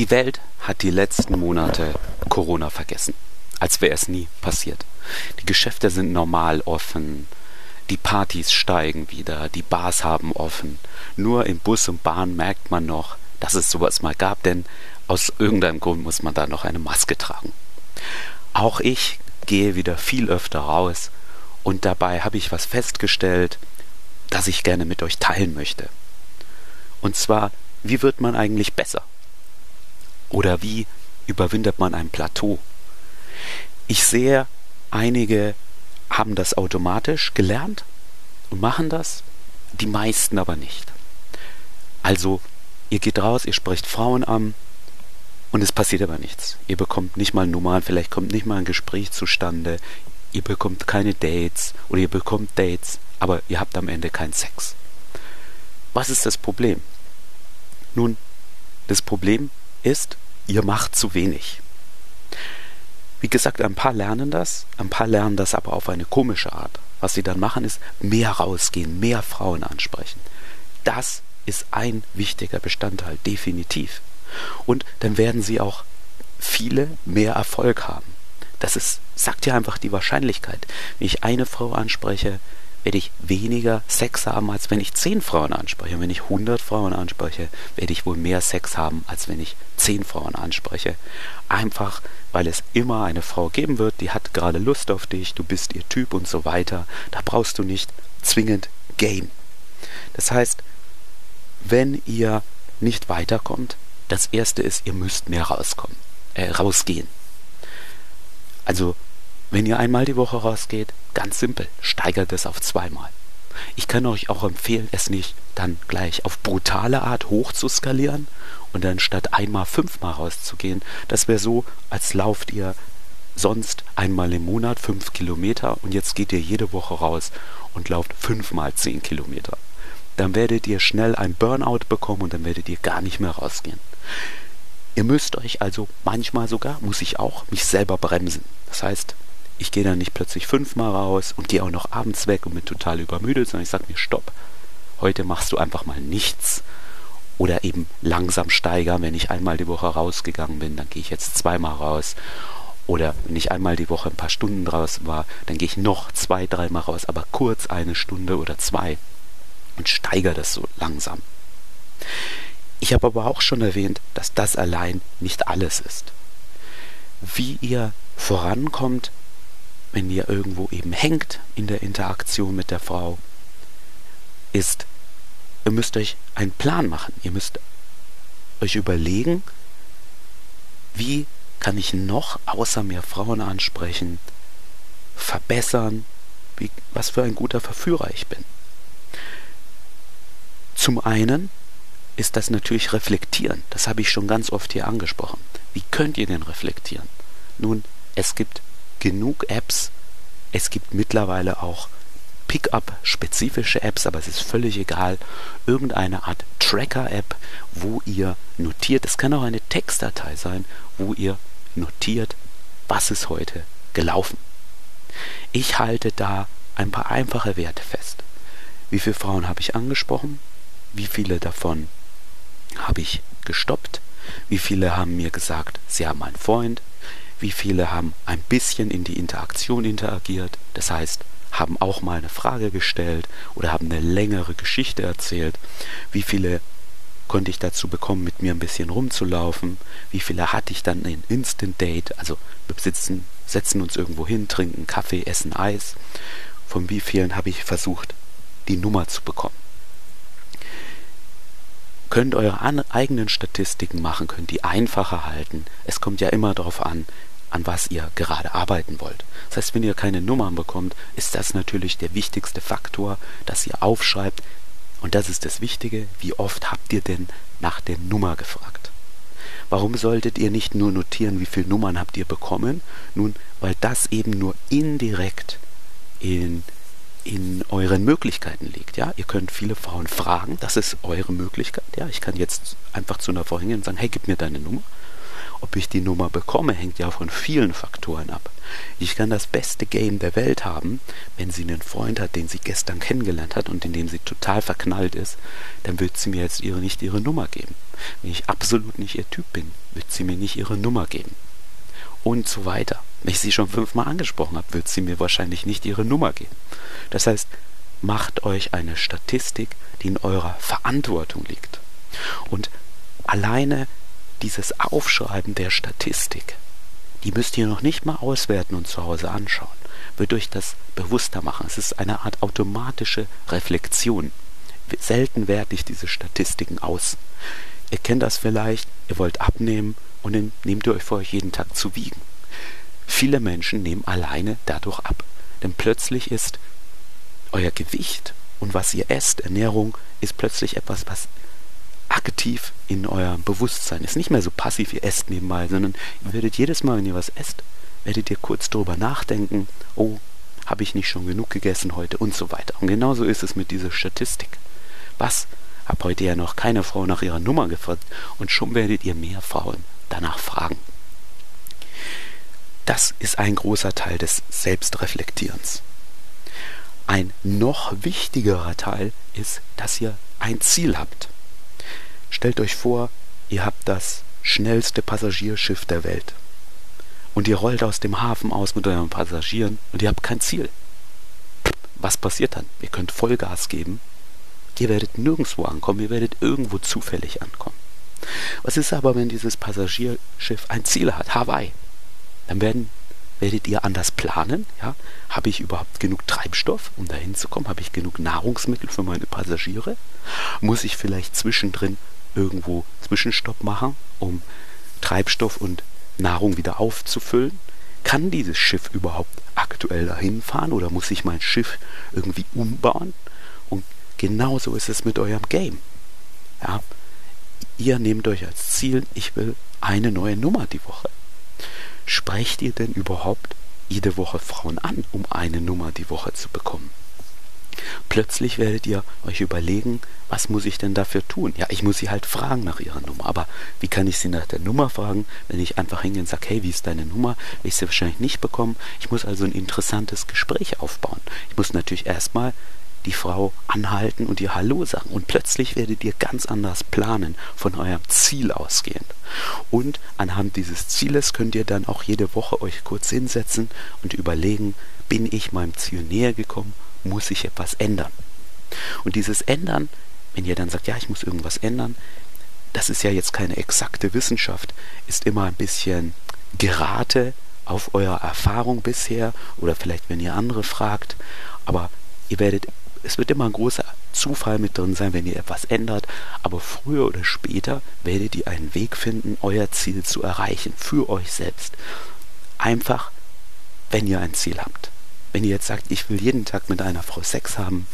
Die Welt hat die letzten Monate Corona vergessen, als wäre es nie passiert. Die Geschäfte sind normal offen, die Partys steigen wieder, die Bars haben offen. Nur im Bus und Bahn merkt man noch, dass es sowas mal gab, denn aus irgendeinem Grund muss man da noch eine Maske tragen. Auch ich gehe wieder viel öfter raus und dabei habe ich was festgestellt, das ich gerne mit euch teilen möchte. Und zwar, wie wird man eigentlich besser? Oder wie überwindet man ein Plateau? Ich sehe, einige haben das automatisch gelernt und machen das, die meisten aber nicht. Also, ihr geht raus, ihr sprecht Frauen an und es passiert aber nichts. Ihr bekommt nicht mal Nummern, vielleicht kommt nicht mal ein Gespräch zustande, ihr bekommt keine Dates oder ihr bekommt Dates, aber ihr habt am Ende keinen Sex. Was ist das Problem? Nun, das Problem ist, ihr macht zu wenig. Wie gesagt, ein paar lernen das, ein paar lernen das aber auf eine komische Art. Was sie dann machen, ist mehr rausgehen, mehr Frauen ansprechen. Das ist ein wichtiger Bestandteil, definitiv. Und dann werden sie auch viele mehr Erfolg haben. Das ist, sagt ja einfach die Wahrscheinlichkeit. Wenn ich eine Frau anspreche, werde ich weniger Sex haben, als wenn ich zehn Frauen anspreche. Und wenn ich 100 Frauen anspreche, werde ich wohl mehr Sex haben, als wenn ich zehn Frauen anspreche. Einfach, weil es immer eine Frau geben wird, die hat gerade Lust auf dich, du bist ihr Typ und so weiter. Da brauchst du nicht zwingend Game. Das heißt, wenn ihr nicht weiterkommt, das erste ist, ihr müsst mehr rauskommen, äh, rausgehen. Also, wenn ihr einmal die Woche rausgeht, ganz simpel, steigert es auf zweimal. Ich kann euch auch empfehlen, es nicht dann gleich auf brutale Art hoch zu skalieren und dann statt einmal fünfmal rauszugehen. Das wäre so, als lauft ihr sonst einmal im Monat fünf Kilometer und jetzt geht ihr jede Woche raus und lauft fünfmal zehn Kilometer. Dann werdet ihr schnell ein Burnout bekommen und dann werdet ihr gar nicht mehr rausgehen. Ihr müsst euch also manchmal sogar, muss ich auch, mich selber bremsen. Das heißt, ich gehe dann nicht plötzlich fünfmal raus und gehe auch noch abends weg und bin total übermüdet, sondern ich sage mir, stopp, heute machst du einfach mal nichts. Oder eben langsam steigern, wenn ich einmal die Woche rausgegangen bin, dann gehe ich jetzt zweimal raus. Oder wenn ich einmal die Woche ein paar Stunden draußen war, dann gehe ich noch zwei, dreimal raus, aber kurz eine Stunde oder zwei und steigere das so langsam. Ich habe aber auch schon erwähnt, dass das allein nicht alles ist. Wie ihr vorankommt, wenn ihr irgendwo eben hängt in der Interaktion mit der Frau, ist, ihr müsst euch einen Plan machen. Ihr müsst euch überlegen, wie kann ich noch außer mehr Frauen ansprechen, verbessern, wie, was für ein guter Verführer ich bin. Zum einen ist das natürlich reflektieren. Das habe ich schon ganz oft hier angesprochen. Wie könnt ihr denn reflektieren? Nun, es gibt genug Apps. Es gibt mittlerweile auch Pickup-spezifische Apps, aber es ist völlig egal. Irgendeine Art Tracker-App, wo ihr notiert, es kann auch eine Textdatei sein, wo ihr notiert, was ist heute gelaufen. Ich halte da ein paar einfache Werte fest. Wie viele Frauen habe ich angesprochen? Wie viele davon habe ich gestoppt. Wie viele haben mir gesagt, sie haben einen Freund. Wie viele haben ein bisschen in die Interaktion interagiert. Das heißt, haben auch mal eine Frage gestellt oder haben eine längere Geschichte erzählt. Wie viele konnte ich dazu bekommen, mit mir ein bisschen rumzulaufen? Wie viele hatte ich dann in Instant Date? Also wir sitzen, setzen uns irgendwo hin, trinken Kaffee, essen Eis. Von wie vielen habe ich versucht, die Nummer zu bekommen? Könnt eure eigenen Statistiken machen, könnt die einfacher halten. Es kommt ja immer darauf an, an was ihr gerade arbeiten wollt. Das heißt, wenn ihr keine Nummern bekommt, ist das natürlich der wichtigste Faktor, dass ihr aufschreibt. Und das ist das Wichtige, wie oft habt ihr denn nach der Nummer gefragt? Warum solltet ihr nicht nur notieren, wie viele Nummern habt ihr bekommen? Nun, weil das eben nur indirekt in in euren Möglichkeiten liegt. Ja, ihr könnt viele Frauen fragen, das ist eure Möglichkeit. Ja, ich kann jetzt einfach zu einer Frau hingehen und sagen, hey, gib mir deine Nummer. ob ich die Nummer bekomme, hängt ja von vielen Faktoren ab. Ich kann das beste Game der Welt haben, wenn sie einen Freund hat, den sie gestern kennengelernt hat und in dem sie total verknallt ist, dann wird sie mir jetzt ihre, nicht ihre Nummer geben. Wenn ich absolut nicht ihr Typ bin, wird sie mir nicht ihre Nummer geben. Und so weiter. Wenn ich sie schon fünfmal angesprochen habe, wird sie mir wahrscheinlich nicht ihre Nummer geben. Das heißt, macht euch eine Statistik, die in eurer Verantwortung liegt. Und alleine dieses Aufschreiben der Statistik, die müsst ihr noch nicht mal auswerten und zu Hause anschauen, wird euch das bewusster machen. Es ist eine Art automatische Reflexion. Selten werte ich diese Statistiken aus. Ihr kennt das vielleicht, ihr wollt abnehmen und dann nehmt ihr euch vor, euch jeden Tag zu wiegen. Viele Menschen nehmen alleine dadurch ab. Denn plötzlich ist euer Gewicht und was ihr esst, Ernährung, ist plötzlich etwas, was aktiv in eurem Bewusstsein ist. Nicht mehr so passiv, ihr esst nebenbei, sondern ihr werdet jedes Mal, wenn ihr was esst, werdet ihr kurz darüber nachdenken, oh, habe ich nicht schon genug gegessen heute und so weiter. Und genauso ist es mit dieser Statistik. Was? Hab heute ja noch keine Frau nach ihrer Nummer gefragt und schon werdet ihr mehr Frauen danach fragen. Das ist ein großer Teil des Selbstreflektierens. Ein noch wichtigerer Teil ist, dass ihr ein Ziel habt. Stellt euch vor, ihr habt das schnellste Passagierschiff der Welt. Und ihr rollt aus dem Hafen aus mit euren Passagieren und ihr habt kein Ziel. Was passiert dann? Ihr könnt Vollgas geben. Ihr werdet nirgendwo ankommen, ihr werdet irgendwo zufällig ankommen. Was ist aber, wenn dieses Passagierschiff ein Ziel hat? Hawaii. Dann werden werdet ihr anders planen. Ja? Habe ich überhaupt genug Treibstoff, um dahin zu kommen? Habe ich genug Nahrungsmittel für meine Passagiere? Muss ich vielleicht zwischendrin irgendwo Zwischenstopp machen, um Treibstoff und Nahrung wieder aufzufüllen? Kann dieses Schiff überhaupt aktuell dahin fahren oder muss ich mein Schiff irgendwie umbauen? Und genauso ist es mit eurem Game. Ja? Ihr nehmt euch als Ziel, ich will eine neue Nummer die Woche. Sprecht ihr denn überhaupt jede Woche Frauen an, um eine Nummer die Woche zu bekommen? Plötzlich werdet ihr euch überlegen, was muss ich denn dafür tun? Ja, ich muss sie halt fragen nach ihrer Nummer. Aber wie kann ich sie nach der Nummer fragen, wenn ich einfach hingehe und sage, hey, wie ist deine Nummer? Will ich sie wahrscheinlich nicht bekommen. Ich muss also ein interessantes Gespräch aufbauen. Ich muss natürlich erstmal die Frau anhalten und ihr Hallo sagen. Und plötzlich werdet ihr ganz anders planen, von eurem Ziel ausgehend. Und anhand dieses Zieles könnt ihr dann auch jede Woche euch kurz hinsetzen und überlegen, bin ich meinem Ziel näher gekommen, muss ich etwas ändern. Und dieses Ändern, wenn ihr dann sagt, ja, ich muss irgendwas ändern, das ist ja jetzt keine exakte Wissenschaft, ist immer ein bisschen Gerate auf eure Erfahrung bisher oder vielleicht wenn ihr andere fragt, aber ihr werdet es wird immer ein großer Zufall mit drin sein, wenn ihr etwas ändert, aber früher oder später werdet ihr einen Weg finden, euer Ziel zu erreichen, für euch selbst. Einfach, wenn ihr ein Ziel habt. Wenn ihr jetzt sagt, ich will jeden Tag mit einer Frau Sex haben,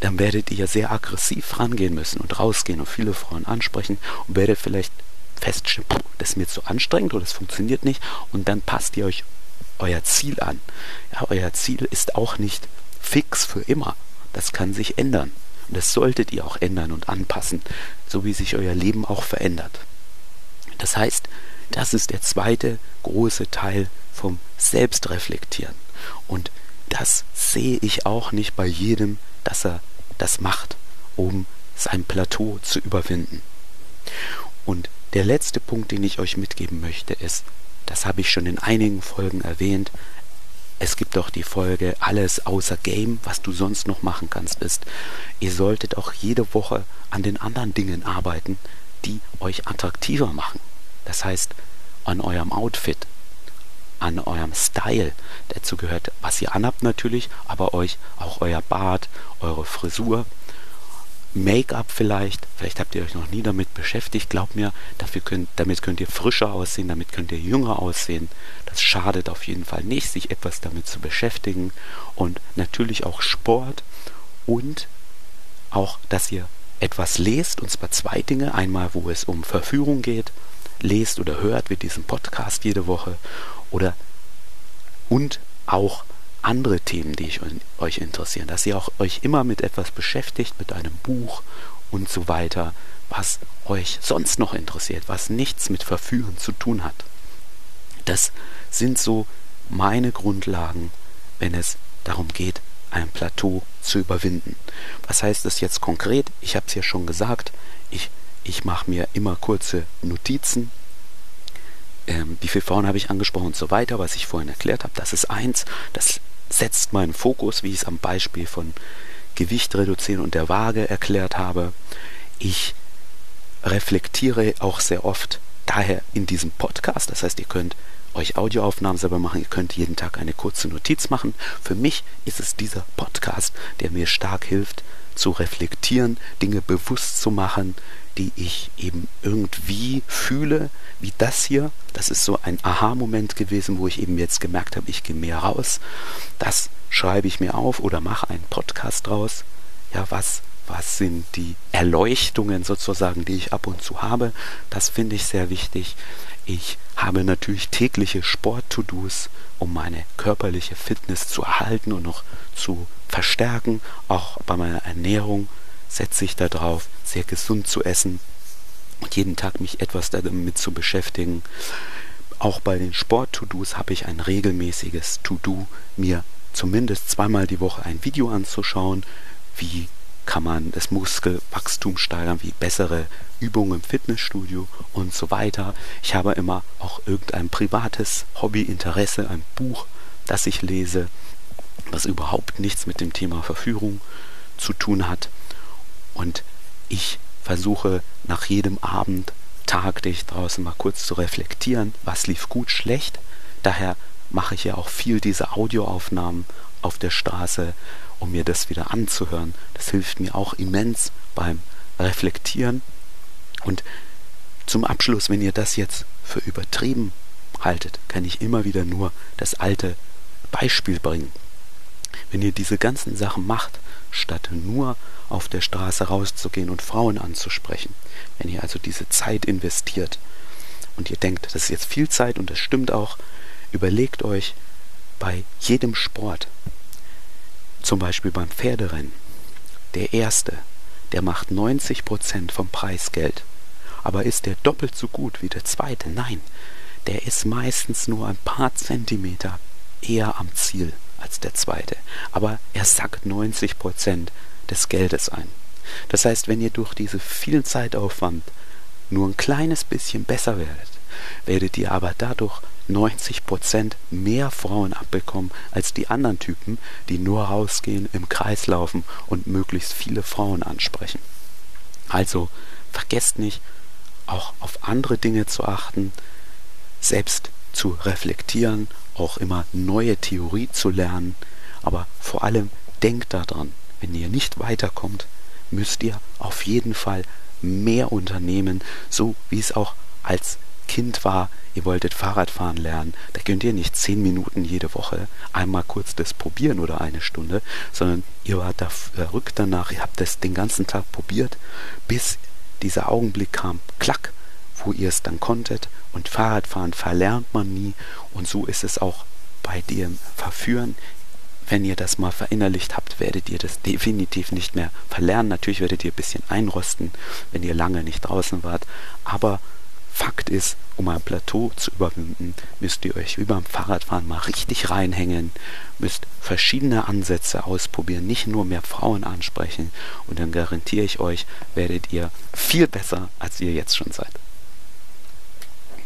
dann werdet ihr sehr aggressiv rangehen müssen und rausgehen und viele Frauen ansprechen und werdet vielleicht feststellen, das ist mir zu anstrengend oder das funktioniert nicht und dann passt ihr euch euer Ziel an. Ja, euer Ziel ist auch nicht fix für immer. Das kann sich ändern. Und das solltet ihr auch ändern und anpassen, so wie sich euer Leben auch verändert. Das heißt, das ist der zweite große Teil vom Selbstreflektieren. Und das sehe ich auch nicht bei jedem, dass er das macht, um sein Plateau zu überwinden. Und der letzte Punkt, den ich euch mitgeben möchte, ist, das habe ich schon in einigen Folgen erwähnt, es gibt auch die Folge Alles außer Game, was du sonst noch machen kannst, ist, ihr solltet auch jede Woche an den anderen Dingen arbeiten, die euch attraktiver machen. Das heißt, an eurem Outfit, an eurem Style. Dazu gehört, was ihr anhabt natürlich, aber euch auch euer Bart, eure Frisur, Make-up vielleicht, vielleicht habt ihr euch noch nie damit beschäftigt, glaubt mir, dafür könnt, damit könnt ihr frischer aussehen, damit könnt ihr jünger aussehen. Das schadet auf jeden Fall nicht, sich etwas damit zu beschäftigen. Und natürlich auch Sport und auch, dass ihr etwas lest, und zwar zwei Dinge. Einmal, wo es um Verführung geht, lest oder hört wie diesen Podcast jede Woche, oder und auch andere Themen, die ich euch interessieren, dass ihr auch euch immer mit etwas beschäftigt, mit einem Buch und so weiter, was euch sonst noch interessiert, was nichts mit Verführen zu tun hat. Das sind so meine Grundlagen, wenn es darum geht, ein Plateau zu überwinden. Was heißt das jetzt konkret? Ich habe es ja schon gesagt, ich, ich mache mir immer kurze Notizen. Ähm, wie viele Frauen habe ich angesprochen und so weiter, was ich vorhin erklärt habe. Das ist eins, das setzt meinen Fokus, wie ich es am Beispiel von Gewicht reduzieren und der Waage erklärt habe. Ich reflektiere auch sehr oft daher in diesem Podcast. Das heißt, ihr könnt euch Audioaufnahmen selber machen, ihr könnt jeden Tag eine kurze Notiz machen. Für mich ist es dieser Podcast, der mir stark hilft, zu reflektieren, Dinge bewusst zu machen, die ich eben irgendwie fühle, wie das hier. Das ist so ein Aha-Moment gewesen, wo ich eben jetzt gemerkt habe, ich gehe mehr raus. Das schreibe ich mir auf oder mache einen Podcast draus. Ja, was, was sind die Erleuchtungen sozusagen, die ich ab und zu habe? Das finde ich sehr wichtig. Ich habe natürlich tägliche Sport-To-Dos, um meine körperliche Fitness zu erhalten und noch zu verstärken. Auch bei meiner Ernährung setze ich darauf, sehr gesund zu essen und jeden Tag mich etwas damit zu beschäftigen. Auch bei den Sport-To-Dos habe ich ein regelmäßiges To-Do, mir zumindest zweimal die Woche ein Video anzuschauen, wie kann man das Muskelwachstum steigern, wie bessere Übungen im Fitnessstudio und so weiter. Ich habe immer auch irgendein privates Hobbyinteresse, ein Buch, das ich lese, was überhaupt nichts mit dem Thema Verführung zu tun hat. Und ich versuche nach jedem Abend tagtäglich draußen mal kurz zu reflektieren, was lief gut, schlecht. Daher mache ich ja auch viel diese Audioaufnahmen auf der Straße, um mir das wieder anzuhören. Das hilft mir auch immens beim Reflektieren. Und zum Abschluss, wenn ihr das jetzt für übertrieben haltet, kann ich immer wieder nur das alte Beispiel bringen. Wenn ihr diese ganzen Sachen macht, statt nur auf der Straße rauszugehen und Frauen anzusprechen, wenn ihr also diese Zeit investiert und ihr denkt, das ist jetzt viel Zeit und das stimmt auch, Überlegt euch bei jedem Sport, zum Beispiel beim Pferderennen, der Erste, der macht 90% vom Preisgeld. Aber ist der doppelt so gut wie der Zweite? Nein, der ist meistens nur ein paar Zentimeter eher am Ziel als der Zweite. Aber er sackt 90% des Geldes ein. Das heißt, wenn ihr durch diese vielen Zeitaufwand nur ein kleines bisschen besser werdet, werdet ihr aber dadurch 90% mehr Frauen abbekommen als die anderen Typen, die nur rausgehen, im Kreis laufen und möglichst viele Frauen ansprechen. Also vergesst nicht, auch auf andere Dinge zu achten, selbst zu reflektieren, auch immer neue Theorie zu lernen, aber vor allem denkt daran, wenn ihr nicht weiterkommt, müsst ihr auf jeden Fall mehr unternehmen, so wie es auch als Kind war, ihr wolltet Fahrradfahren lernen, da könnt ihr nicht zehn Minuten jede Woche einmal kurz das probieren oder eine Stunde, sondern ihr wart da verrückt danach, ihr habt das den ganzen Tag probiert, bis dieser Augenblick kam, klack, wo ihr es dann konntet. Und Fahrradfahren verlernt man nie. Und so ist es auch bei dem Verführen. Wenn ihr das mal verinnerlicht habt, werdet ihr das definitiv nicht mehr verlernen. Natürlich werdet ihr ein bisschen einrosten, wenn ihr lange nicht draußen wart. Aber Fakt ist, um ein Plateau zu überwinden, müsst ihr euch wie beim Fahrradfahren mal richtig reinhängen, müsst verschiedene Ansätze ausprobieren, nicht nur mehr Frauen ansprechen und dann garantiere ich euch, werdet ihr viel besser, als ihr jetzt schon seid.